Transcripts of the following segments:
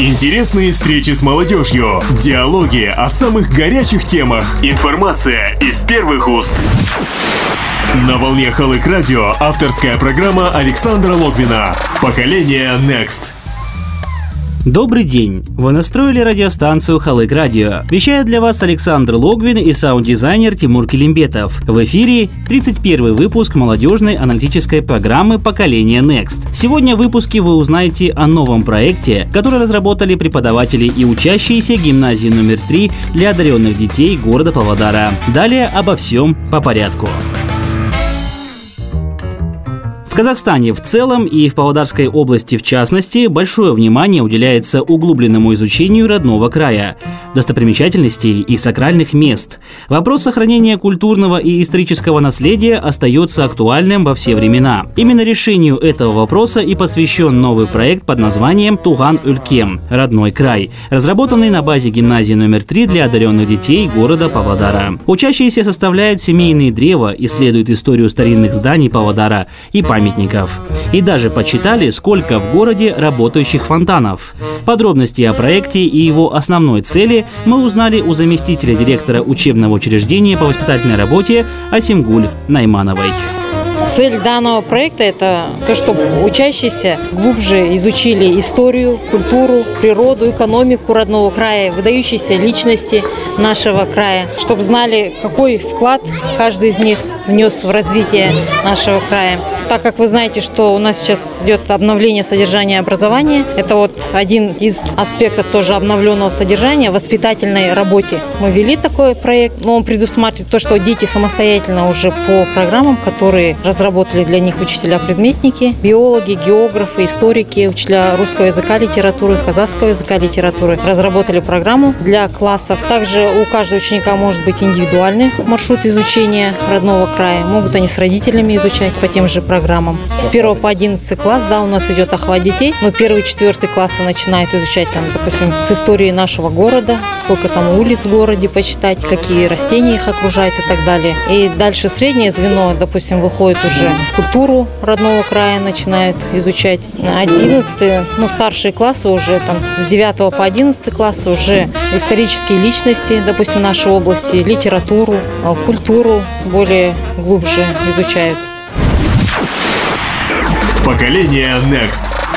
Интересные встречи с молодежью, диалоги о самых горячих темах, информация из первых уст. На волне Халык Радио авторская программа Александра Логвина «Поколение Next». Добрый день! Вы настроили радиостанцию Халык Радио. Вещает для вас Александр Логвин и саунд-дизайнер Тимур Килимбетов. В эфире 31 выпуск молодежной аналитической программы «Поколение Next». Сегодня в выпуске вы узнаете о новом проекте, который разработали преподаватели и учащиеся гимназии номер 3 для одаренных детей города Павлодара. Далее обо всем по порядку. Казахстане в целом и в Павлодарской области в частности большое внимание уделяется углубленному изучению родного края, достопримечательностей и сакральных мест. Вопрос сохранения культурного и исторического наследия остается актуальным во все времена. Именно решению этого вопроса и посвящен новый проект под названием «Туган-Улькем» – «Родной край», разработанный на базе гимназии номер 3 для одаренных детей города Павлодара. Учащиеся составляют семейные древа, исследуют историю старинных зданий Павлодара и память памятников. И даже подсчитали, сколько в городе работающих фонтанов. Подробности о проекте и его основной цели мы узнали у заместителя директора учебного учреждения по воспитательной работе Асимгуль Наймановой. Цель данного проекта – это то, чтобы учащиеся глубже изучили историю, культуру, природу, экономику родного края, выдающиеся личности нашего края, чтобы знали, какой вклад каждый из них внес в развитие нашего края. Так как вы знаете, что у нас сейчас идет обновление содержания образования, это вот один из аспектов тоже обновленного содержания воспитательной работе. Мы ввели такой проект, но он предусматривает то, что дети самостоятельно уже по программам, которые разработали для них учителя-предметники, биологи, географы, историки, учителя русского языка, литературы, казахского языка, литературы, разработали программу для классов. Также у каждого ученика может быть индивидуальный маршрут изучения родного края. Могут они с родителями изучать по тем же программам. С 1 по 11 класс, да, у нас идет охват детей, но первый, четвертый классы начинают изучать, там, допустим, с истории нашего города, сколько там улиц в городе почитать, какие растения их окружают и так далее. И дальше среднее звено, допустим, выходит уже культуру родного края, начинают изучать. 11 ну, старшие классы уже там с 9 по 11 классы уже исторические личности, допустим, нашей области, литературу, культуру более глубже изучают. Поколение Next.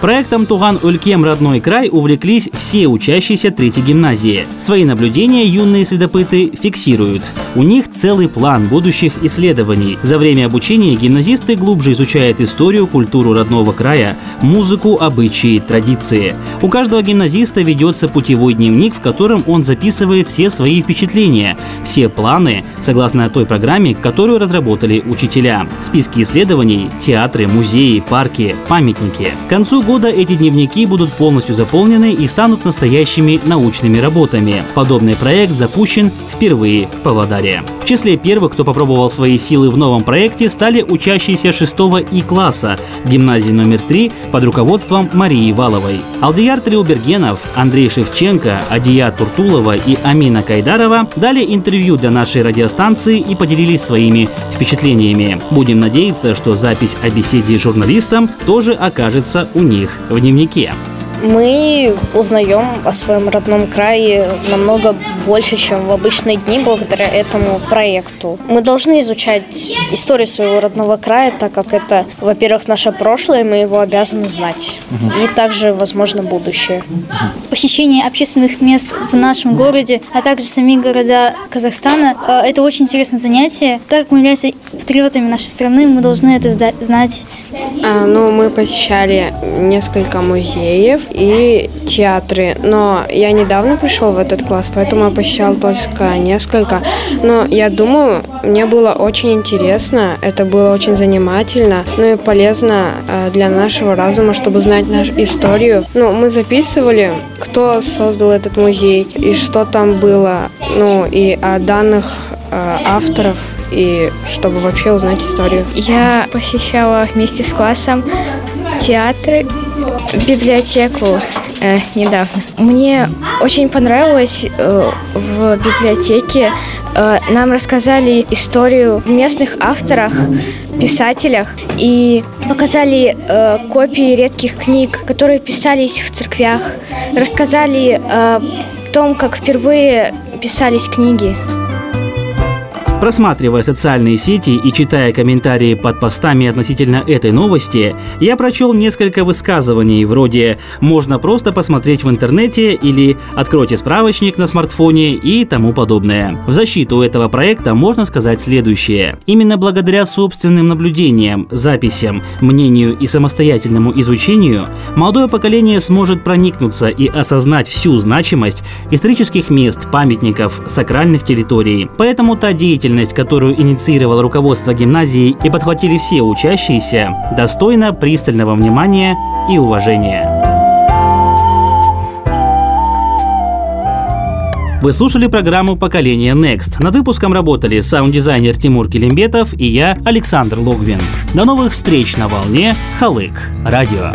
Проектом «Туган Улькем. Родной край» увлеклись все учащиеся третьей гимназии. Свои наблюдения юные следопыты фиксируют. У них целый план будущих исследований. За время обучения гимназисты глубже изучают историю, культуру родного края, музыку, обычаи, традиции. У каждого гимназиста ведется путевой дневник, в котором он записывает все свои впечатления, все планы, согласно той программе, которую разработали учителя. Списки исследований, театры, музеи, парки, памятники. К концу года эти дневники будут полностью заполнены и станут настоящими научными работами. Подобный проект запущен впервые в Павлодаре. В числе первых, кто попробовал свои силы в новом проекте, стали учащиеся 6 И класса гимназии номер 3 под руководством Марии Валовой. Алдияр Триубергенов, Андрей Шевченко, Адия Туртулова и Амина Кайдарова дали интервью для нашей радиостанции и поделились своими впечатлениями. Будем надеяться, что запись о беседе с журналистом тоже окажется у них них в дневнике мы узнаем о своем родном крае намного больше, чем в обычные дни благодаря этому проекту. Мы должны изучать историю своего родного края, так как это, во-первых, наше прошлое, мы его обязаны знать. И также, возможно, будущее. Посещение общественных мест в нашем городе, а также сами города Казахстана э, – это очень интересное занятие. Так как мы являемся патриотами нашей страны, мы должны это знать. А, ну, мы посещали несколько музеев, и театры. Но я недавно пришел в этот класс, поэтому я посещал только несколько. Но я думаю, мне было очень интересно, это было очень занимательно, ну и полезно э, для нашего разума, чтобы знать нашу историю. Ну, мы записывали, кто создал этот музей и что там было, ну и о данных э, авторов и чтобы вообще узнать историю. Я посещала вместе с классом театры библиотеку э, недавно. Мне очень понравилось э, в библиотеке Э, нам рассказали историю местных авторах, писателях и показали э, копии редких книг, которые писались в церквях. Рассказали о том, как впервые писались книги. Просматривая социальные сети и читая комментарии под постами относительно этой новости, я прочел несколько высказываний вроде «можно просто посмотреть в интернете» или «откройте справочник на смартфоне» и тому подобное. В защиту этого проекта можно сказать следующее. Именно благодаря собственным наблюдениям, записям, мнению и самостоятельному изучению молодое поколение сможет проникнуться и осознать всю значимость исторических мест, памятников, сакральных территорий. Поэтому та деятельность, деятельность, которую инициировало руководство гимназии и подхватили все учащиеся, достойна пристального внимания и уважения. Вы слушали программу «Поколение Next». Над выпуском работали саунд-дизайнер Тимур Келимбетов и я, Александр Логвин. До новых встреч на волне «Халык» радио.